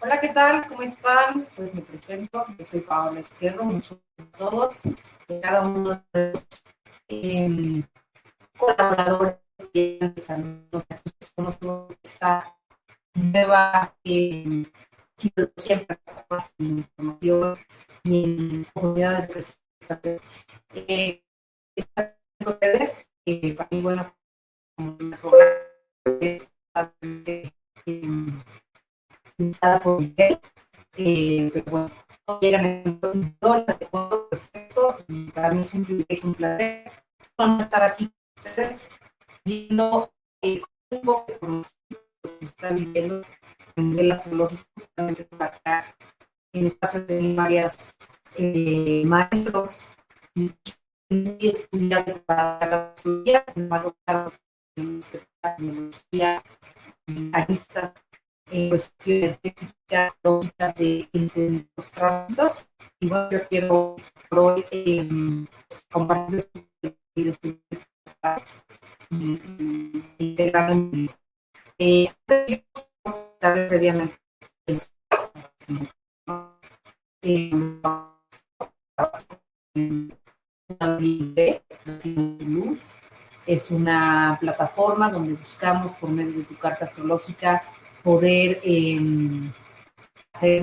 Hola, ¿qué tal? ¿Cómo están? Pues me presento, yo soy Paola Esquerro, muchos de todos, de cada uno de los eh, colaboradores que nos esta nueva eh, en plataformas información y en comunidades de crecimiento. Eh, ustedes, eh, para mí, bueno, como programa invitada por Miguel, eh, pero bueno, llegan en todo perfecto, y para mí es un privilegio, un placer vamos a estar aquí con ustedes viendo eh, un poco de información que está viviendo a nivel astrológico, para acá en espacio de varias eh, maestros y estudiantes para la astrología, sin embargo, la tecnología arista en cuestión energética, lógica de, de los tránsitos. Y bueno, yo quiero por hoy eh, compartir y integrar en mi eh, previamente eh, es una plataforma donde buscamos por medio de tu carta astrológica poder eh, hacer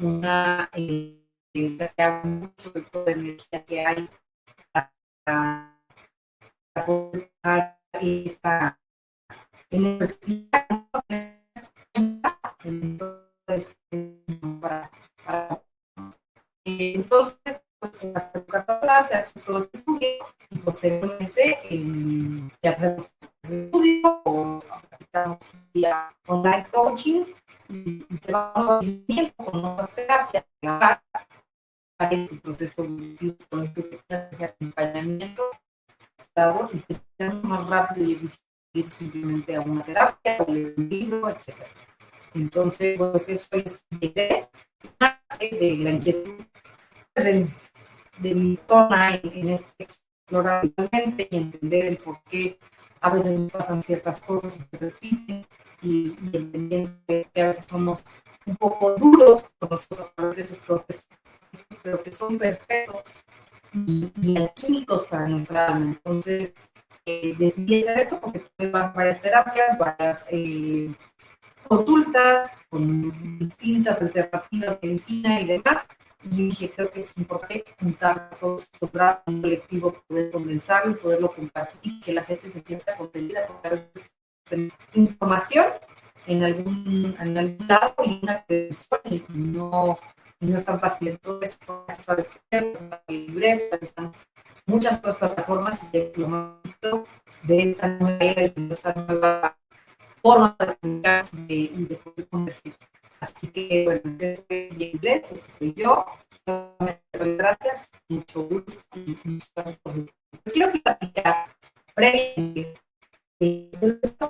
una eh, haga mucho de energía que hay para, para poder dejar esta energía entonces, para, para, entonces pues en las educadoras se hace todo este estudio y posteriormente eh, ya hacemos estudio o aplicamos vía online coaching te vamos viendo con nuevas terapias para el proceso psicológico que ese acompañamiento estado y que sea más rápido y eficiente ir simplemente a una terapia o leer un libro, etc. Entonces, pues eso es de la inquietud de, de, mi zona en, en este explorar realmente y entender el por qué a veces pasan ciertas cosas y se repiten y, y entendiendo somos un poco duros con a través de esos procesos, pero que son perfectos y, y alquímicos para nuestra alma. Entonces, eh, decidí hacer esto porque tuve varias terapias, varias eh, consultas con distintas alternativas de medicina y demás. Y dije, creo que es importante juntar todos estos brazos en un colectivo, poder condensarlo y poderlo compartir, que la gente se sienta contenida, porque a veces información en algún, en algún lado y una atención y no, y no es tan fácil. Entonces, está libre, están muchas otras plataformas y es lo más de esta nueva era, de esta nueva forma de comunicarse y de, poder convertir. Así que, bueno, eso es inglés, ese soy yo. Gracias, mucho gusto y muchas gracias por su Les quiero platicar previamente de lo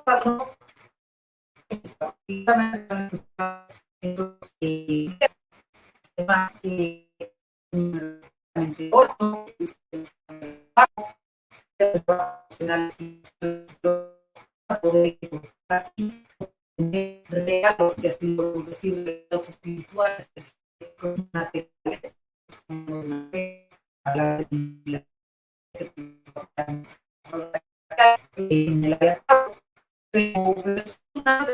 además, eh, regalos, y así podemos decir, regalos espirituales, materiales, hablar de en el pero es una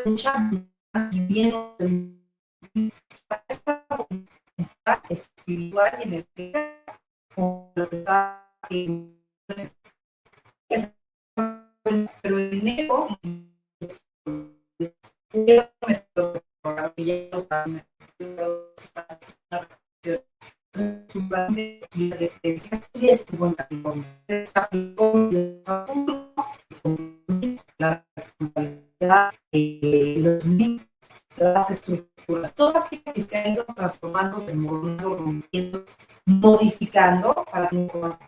La responsabilidad, los límites, las estructuras, todo aquello que se ha ido transformando, desmoronando, rompiendo, modificando para que un más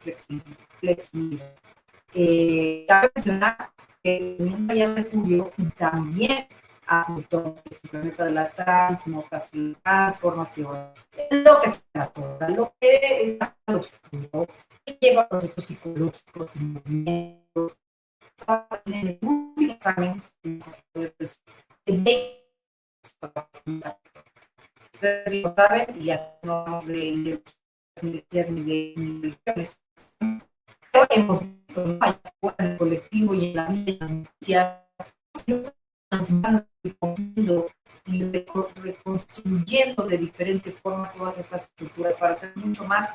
flexible. cabe mencionar que ya Mercurio y también a Plutón, que el planeta de la transmutación, transformación, lo que se trata, lo que está oscuro, lleva procesos psicológicos y movimientos. En el último examen, ustedes lo saben, y ya no vamos de ni de pero hemos visto en el colectivo y en la vida y reconstruyendo de diferente forma todas estas estructuras para ser mucho más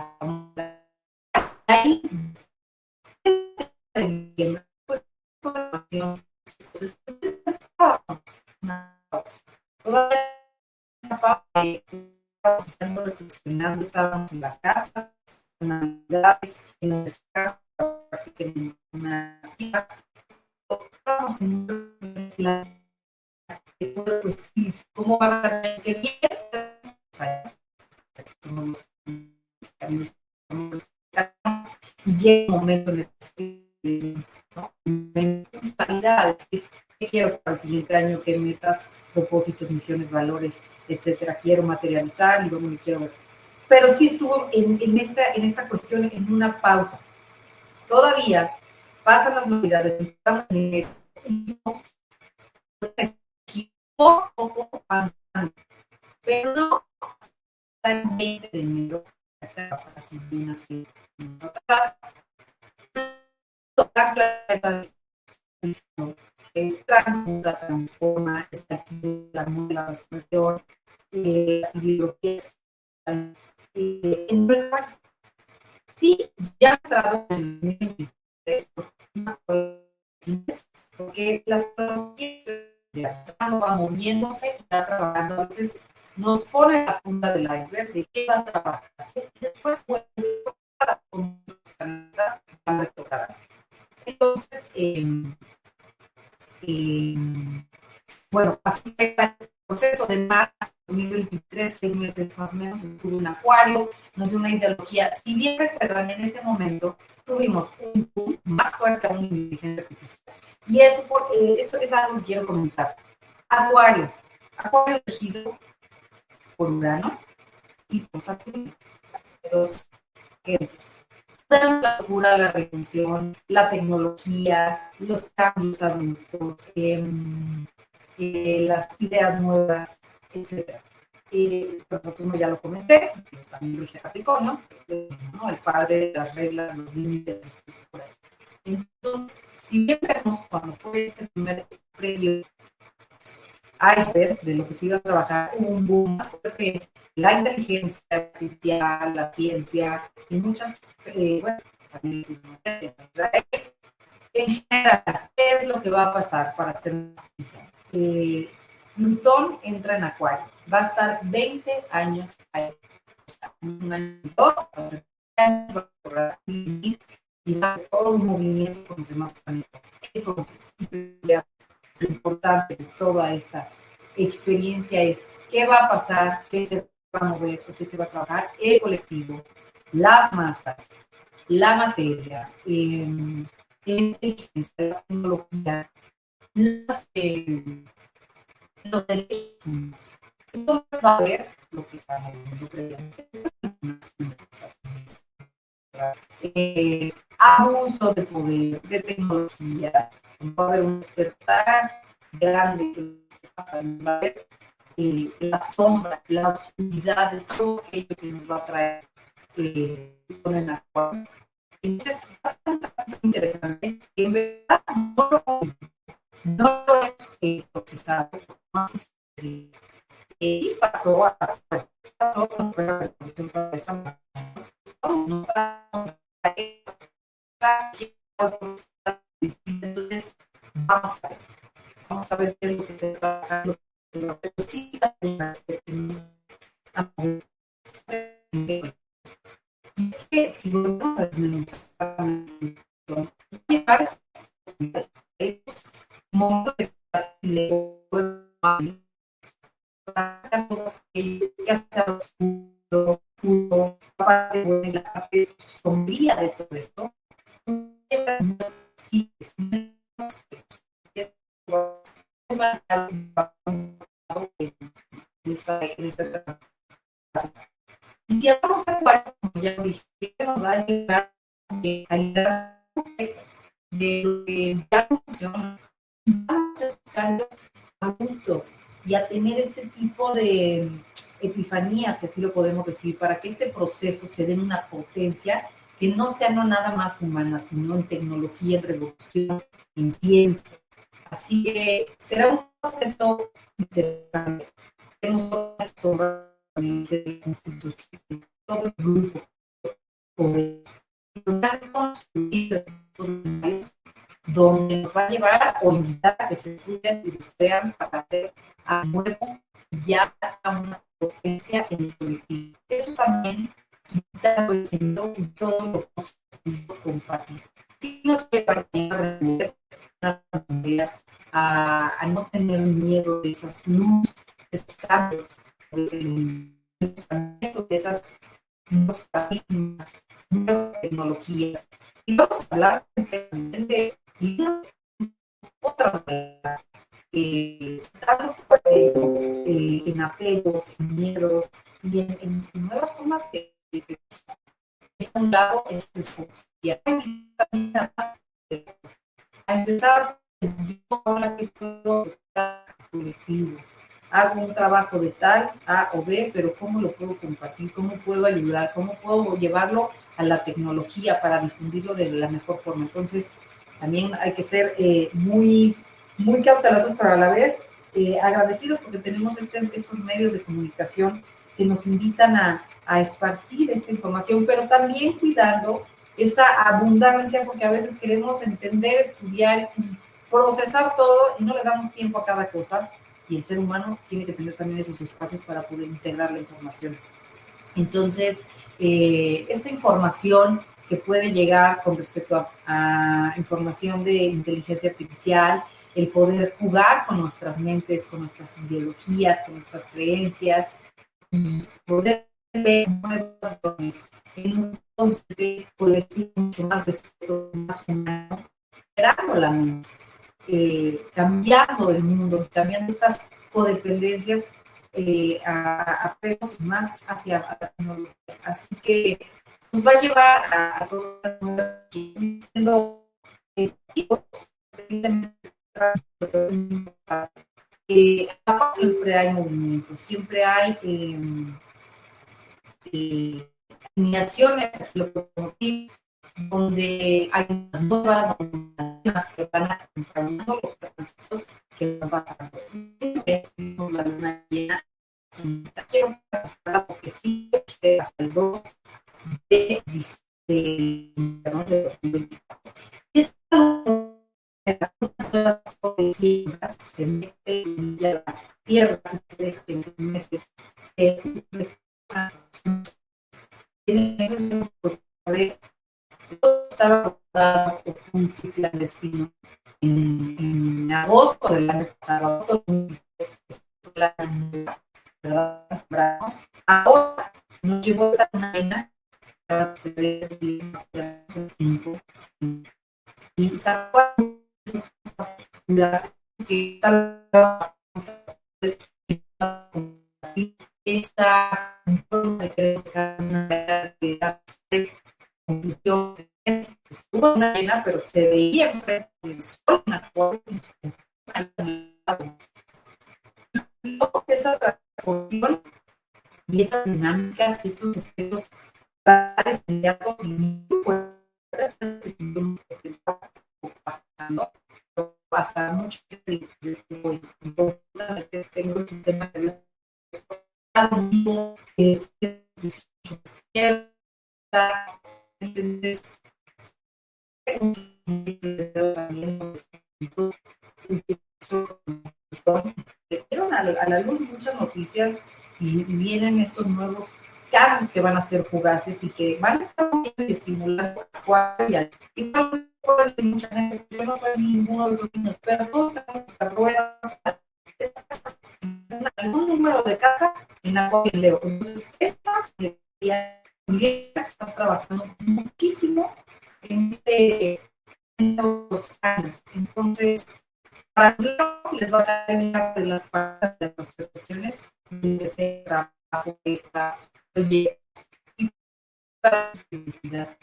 reflexionando, estábamos en las casas, en navidades, en casas, en una fila, estábamos en un plan pues, ¿cómo va a ver que y llega un momento en el que me gusta a decir qué quiero para el siguiente año, qué metas, propósitos, misiones, valores, etcétera, quiero materializar y luego me quiero. Pero sí estuvo en, en, esta, en esta cuestión en una pausa. Todavía pasan las navidades, entramos en enero y poco a poco avanzando, pero no hasta el 20 de enero, transmuta, transforma, está aquí la la respiración, eh, las ideologías, en verdad, sí, ya entrado en el 2023, porque la astrología va moviéndose, va trabajando, a veces nos pone la punta del iceberg de qué va a trabajar, y después vuelve los planetas van a. Entonces, eh, y bueno, así que el proceso de marzo 2023, seis meses más o menos, estuvo en Acuario, nos dio una ideología. Si bien recuerdan, en ese momento tuvimos un boom más fuerte aún en inteligencia artificial. Y eso, por, eh, eso es algo que quiero comentar. Acuario, Acuario regido por Urano y por Saturno, dos gentes la locura, la retención, la tecnología, los cambios adultos, em, eh, las ideas nuevas, etc. Eh, Saturno ya lo comenté, también dije Capricornio, ¿no? el padre de las reglas, los límites, las estructuras. Entonces, si bien vemos cuando fue este primer previo iceberg de lo que se iba a trabajar, un boom más fuerte la inteligencia artificial, la ciencia y muchas, eh, bueno, también en general, ¿qué es lo que va a pasar para hacer justicia? Eh, Plutón entra en Acuario, va a estar 20 años ahí. Un año dos, va a y va a hacer todo un movimiento con los demás planetas. Entonces, lo importante de toda esta experiencia es qué va a pasar, qué se va a mover, porque se va a trabajar el colectivo, las masas, la materia, eh, la inteligencia, la tecnología, las, eh, los derechos Entonces va a haber lo que estamos viendo previamente. Eh, abuso de poder, de tecnologías, va a haber un despertar grande que va a haber eh, la sombra, la oscuridad de todo aquello que nos va a traer eh, con el acuario. Entonces, es bastante interesante que en verdad no lo, no eh, procesado. Eh, y pasó a pasó fue la revolución francesa. Entonces, vamos a ver. Vamos a ver qué es lo que se está trabajando de epifanías, si así lo podemos decir, para que este proceso se dé una potencia que no sea no nada más humana, sino en tecnología, en revolución, en ciencia. Así que será un proceso interesante. Tenemos sobre instituciones, todo el grupo, poder, construido donde nos va a llevar o invitar a que se estudian y vean para hacer a nuevo ya a una potencia en el colectivo. Eso también lo y todo lo positivo compartir. Sí nos puede a las a, a no tener miedo de esas luces, de esos cambios, de, de esas nuevos paradigmas, nuevas tecnologías. Y vamos a hablar de otras cosas, eh, eh, en apegos, en miedos y en, en, nuevas formas de, de, de un lado es eso. Y a empezar yo la que puedo colectivo. Hago un trabajo de tal A o B, pero ¿cómo lo puedo compartir? ¿Cómo puedo ayudar? ¿Cómo puedo llevarlo a la tecnología para difundirlo de la mejor forma? Entonces, también hay que ser eh, muy, muy cautelosos, pero a la vez eh, agradecidos porque tenemos este, estos medios de comunicación que nos invitan a, a esparcir esta información, pero también cuidando esa abundancia, porque a veces queremos entender, estudiar y procesar todo y no le damos tiempo a cada cosa. Y el ser humano tiene que tener también esos espacios para poder integrar la información. Entonces, eh, esta información que puede llegar con respecto a, información de inteligencia artificial, el poder jugar con nuestras mentes, con nuestras ideologías, con nuestras creencias, poder ver nuevas en un concepto colectivo mucho más desperto, más humano, creando la mente, eh, cambiando el mundo, cambiando estas codependencias eh, a, a más hacia la tecnología. Así que nos va a llevar a, a todos siendo eh, siempre hay movimiento, siempre hay eh, eh, así lo podemos decir, donde hay unas nuevas, que van acompañando los tránsitos que van pasando. La luna llena, porque sí, hasta el 2 de, de, de 2024. Esta se mete en la tierra se deja en seis meses. Tiene pues, saber todo estaba acordado por un clandestino en, en agosto del año pasado, año Ahora nos llevó esta mañana y sacó las que esta conclusión estuvo una llena, pero se veía frente al sol una luego esa transformación y esas dinámicas y estos efectos inmediatos y muy fuertes hasta mucho tengo un sistema que es entonces a la luz muchas noticias y vienen estos nuevos cambios que van a ser fugaces y que van a estar estimulando a y mucha gente, yo no soy ninguno de esos niños, pero todos tenemos estas ruedas, algún número de casa en agua y leo. Entonces, estas están trabajando muchísimo en este estos años. Entonces, para Leo les va a dar en las de las partes de las asociaciones de ese trabajo de las y para la identidad,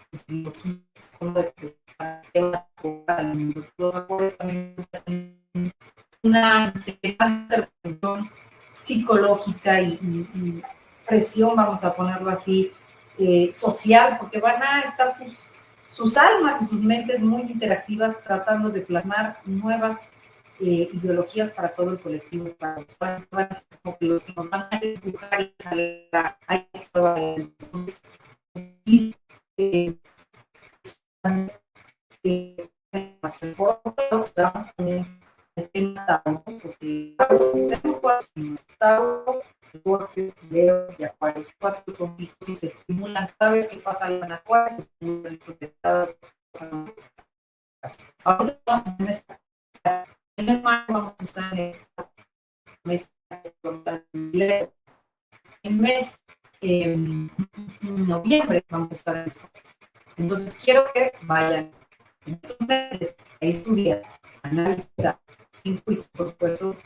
una intervención psicológica y, presión, vamos a ponerlo así, eh, social, porque van a estar sus, sus almas y sus mentes muy interactivas tratando de plasmar nuevas eh, ideologías para todo el colectivo, para los, que nos van a empujar y jalar a esta y, el cuatro son y se estimulan cada vez que pasa en Acuario, se estimulan. Ahora estamos en esta el mes mayo vamos a estar en esta el mes eh, noviembre vamos a estar en esto. Entonces quiero que vayan en estos meses estudiar, analizar, sin juicio, por supuesto,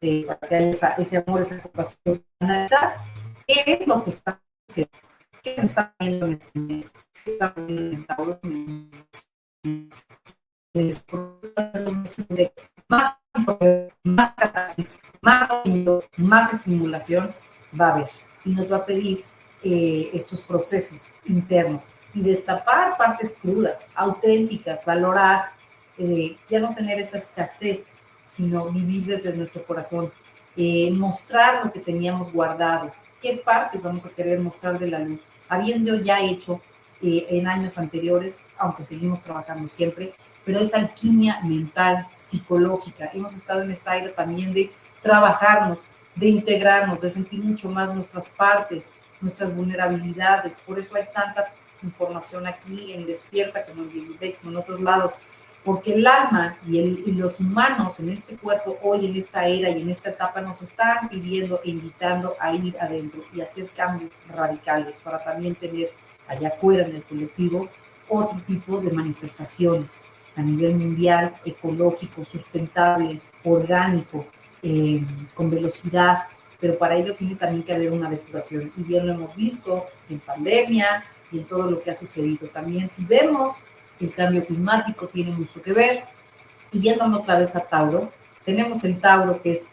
eh, para que haya ese amor, esa compasión, analizar qué es lo que está haciendo, qué está viendo en este mes, qué está viendo en el de más más catarsis, más, más estimulación va a haber y nos va a pedir eh, estos procesos internos y destapar partes crudas, auténticas, valorar, eh, ya no tener esa escasez, sino vivir desde nuestro corazón, eh, mostrar lo que teníamos guardado, qué partes vamos a querer mostrar de la luz, habiendo ya hecho en años anteriores, aunque seguimos trabajando siempre, pero es alquimia mental, psicológica. Hemos estado en esta era también de trabajarnos, de integrarnos, de sentir mucho más nuestras partes, nuestras vulnerabilidades. Por eso hay tanta información aquí en Despierta como en Biblioteca, como en otros lados, porque el alma y, el, y, los humanos en este cuerpo, hoy en esta era y en esta etapa, nos están pidiendo e invitando a ir adentro y hacer cambios radicales para también tener allá afuera en el colectivo otro tipo de manifestaciones a nivel mundial, ecológico, sustentable, orgánico, eh, con velocidad, pero para ello tiene también que haber una depuración. Y bien lo hemos visto en pandemia y en todo lo que ha sucedido. También si vemos el cambio climático tiene mucho que ver. Y yéndonos otra vez a Tauro, tenemos el Tauro que es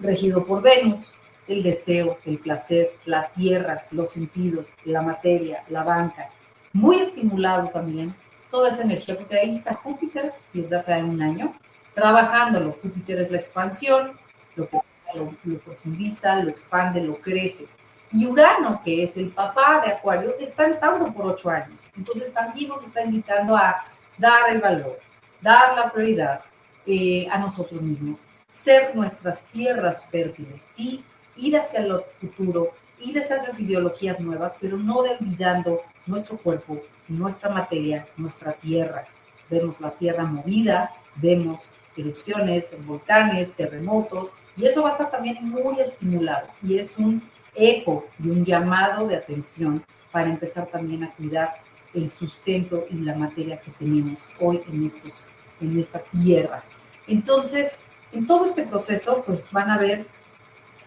regido por Venus, el deseo, el placer, la tierra, los sentidos, la materia, la banca, muy estimulado también toda esa energía, porque ahí está Júpiter desde hace un año, trabajándolo. Júpiter es la expansión, lo, lo, profundiza, lo expande, lo crece. Y Urano, que es el papá de Acuario, está en Tauro por ocho años. Entonces también nos está invitando a dar el valor, dar la prioridad eh, a nosotros mismos, ser nuestras tierras fértiles, sí, ir hacia el futuro, ir hacia esas ideologías nuevas, pero no olvidando nuestro cuerpo, nuestra materia, nuestra tierra. Vemos la tierra movida, vemos erupciones, volcanes, terremotos, y eso va a estar también muy estimulado y es un eco y un llamado de atención para empezar también a cuidar el sustento y la materia que tenemos hoy en, estos, en esta tierra. Entonces, en todo este proceso, pues van a ver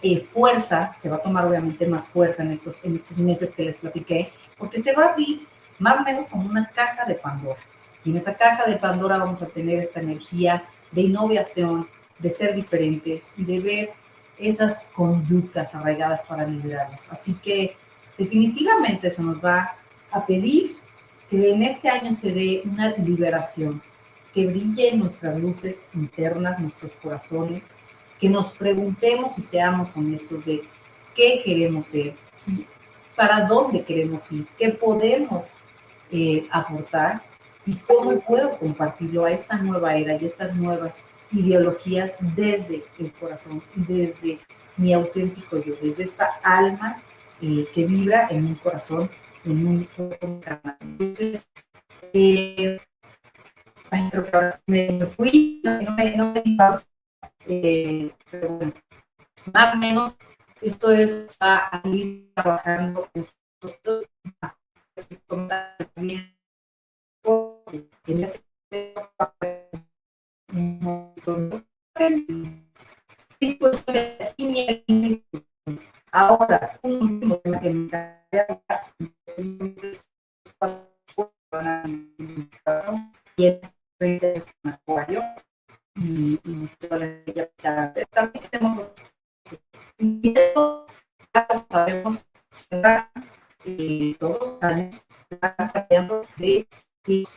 eh, fuerza, se va a tomar obviamente más fuerza en estos, en estos meses que les platiqué, porque se va a abrir más o menos como una caja de Pandora. Y en esa caja de Pandora vamos a tener esta energía de innovación, de ser diferentes y de ver esas conductas arraigadas para liberarlas. Así que definitivamente se nos va a pedir que en este año se dé una liberación, que brillen nuestras luces internas, nuestros corazones, que nos preguntemos y seamos honestos de qué queremos ser, para dónde queremos ir, qué podemos eh, aportar y cómo puedo compartirlo a esta nueva era y estas nuevas ideologías desde el corazón y desde mi auténtico yo, desde esta alma eh, que vibra en un corazón, en un cuerpo Entonces, eh, creo que ahora me, fui, no, me, no me eh, pero bueno, más o menos esto es, está ahí trabajando nosotros en ese un y pues ahora un último tema que me y es a acuario y, y también tenemos y ya lo sabemos se va eh, todos años van cambiando de sí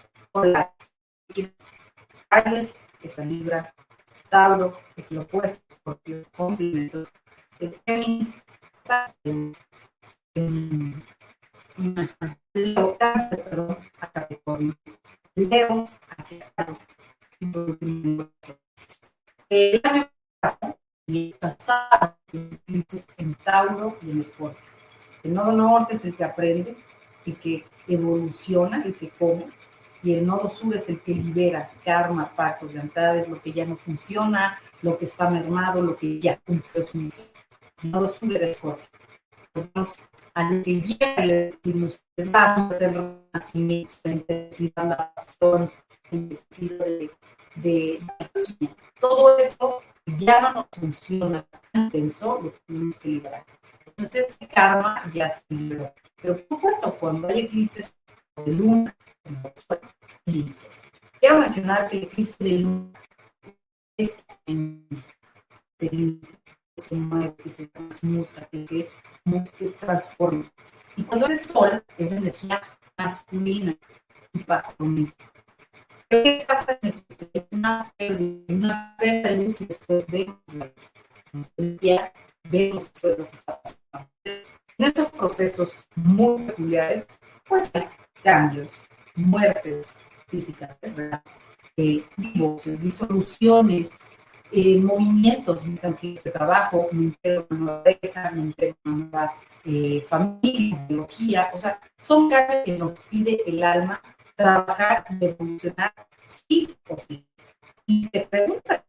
Aries es la Libra, Tauro es lo opuesto, porque complemento de Géminis, Leo, Cáncer, perdón, a Capricornio, Leo hacia el año pasado y el pasado en Tauro y en Escorpio. El nodo norte es el que aprende, el que evoluciona, el que come, y el nodo sur es el que libera karma, pactos, lealtades, lo que ya no funciona, lo que está mermado, lo que ya cumplió su misión. El nodo sur era Escorpio. Entonces, a lo que llega el decimos, es la muerte del renacimiento, la intensidad, la pasión, el vestido de, de, de todo eso ya no nos funciona tan intenso, lo tenemos que liberar. Entonces, ese karma ya se liberó. Pero por supuesto, cuando hay eclipses de luna. Quiero mencionar que el eclipse de luna es que se mueve, que se transmuta, que se, que transforma. Y cuando es sol, es energía masculina y pasa lo mismo. ¿Qué pasa en el una, una de luz y después vemos la luz? Ya vemos después lo que está pasando. En estos procesos muy peculiares, pues hay cambios, muertes físicas, eh, divorcios, disoluciones, eh, movimientos, aunque este trabajo, me entero una nueva pareja, me entero una nueva eh, familia, biología, o sea, son cambios que nos pide el alma trabajar y evolucionar sí o sí. Y te pregunta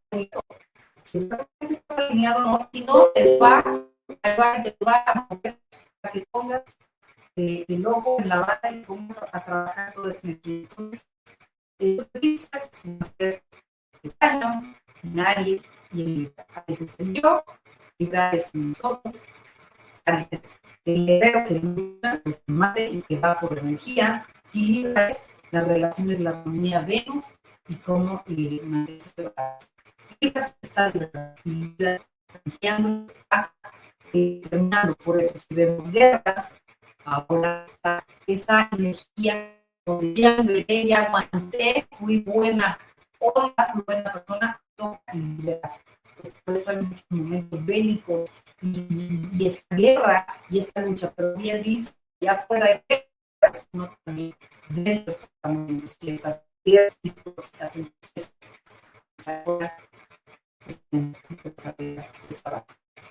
si está alineado o no, si no, te va, te va, te va a mover para que pongas eh, el ojo en la bala y vamos a, trabajar todo ese energía. Entonces, eh, utilizas Aries y Libra. A veces el yo, Libra es nosotros, a veces el guerrero que lucha, el mate y que va por energía, y Libra es las relaciones, la armonía Venus y cómo eh, mantenerse Libra está Libra está eh, terminando, por eso si vemos guerras, ahora está esa energía donde ya veré, ya aguanté, fui buena onda, fui buena persona, toca liberar. Entonces, por eso hay muchos momentos bélicos y, y, esta guerra y esta lucha, pero bien dice, ya fuera de guerra, no también dentro estamos en ciertas ideas psicológicas, entonces, ahora,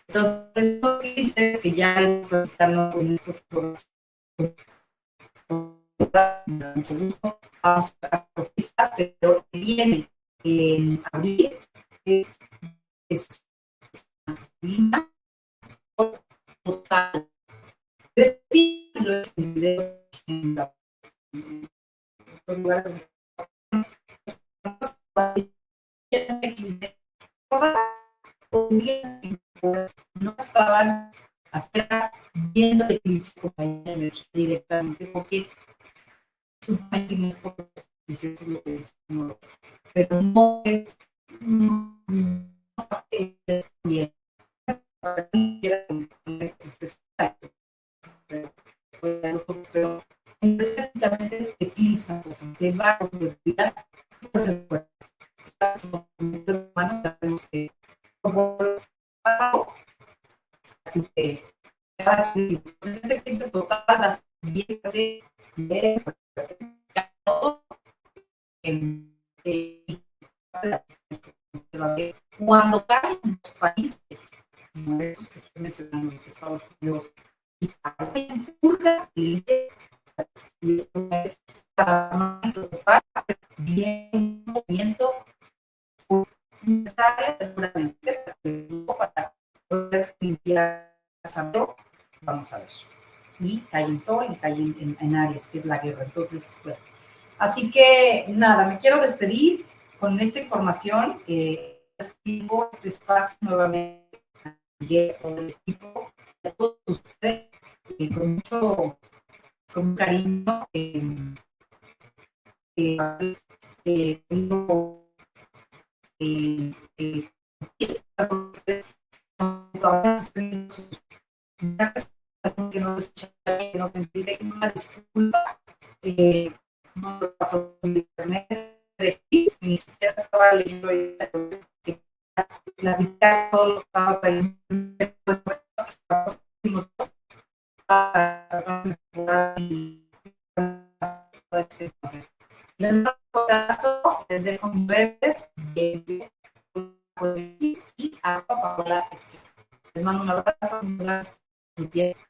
entonces, lo que dice es que ya con estos gusto, vamos a profesar, pero viene en abril es, es total. En lugares pues no estaban afuera viendo el eclipse compañía directamente porque sus máquinas por decisiones lo que decimos, pero no es, no es bien. Pero energéticamente eclipsan cosas, se va a vida, pues eclipse total, las de cuando caen los países, como estos que estoy mencionando, en en, en, Aries, que es la guerra. Entonces, bueno. Así que nada, me quiero despedir con esta información. Eh, este espacio nuevamente todo el equipo, a todos ustedes, eh, con mucho con cariño. Eh, eh, eh, eh, eh, que no que no sentí una disculpa. Eh, no lo pasó por internet, ni siquiera estaba leyendo la vida, todo lo estaba. Les mando un abrazo, les dejo mis redes y a Paola Les mando un abrazo, muchas gracias.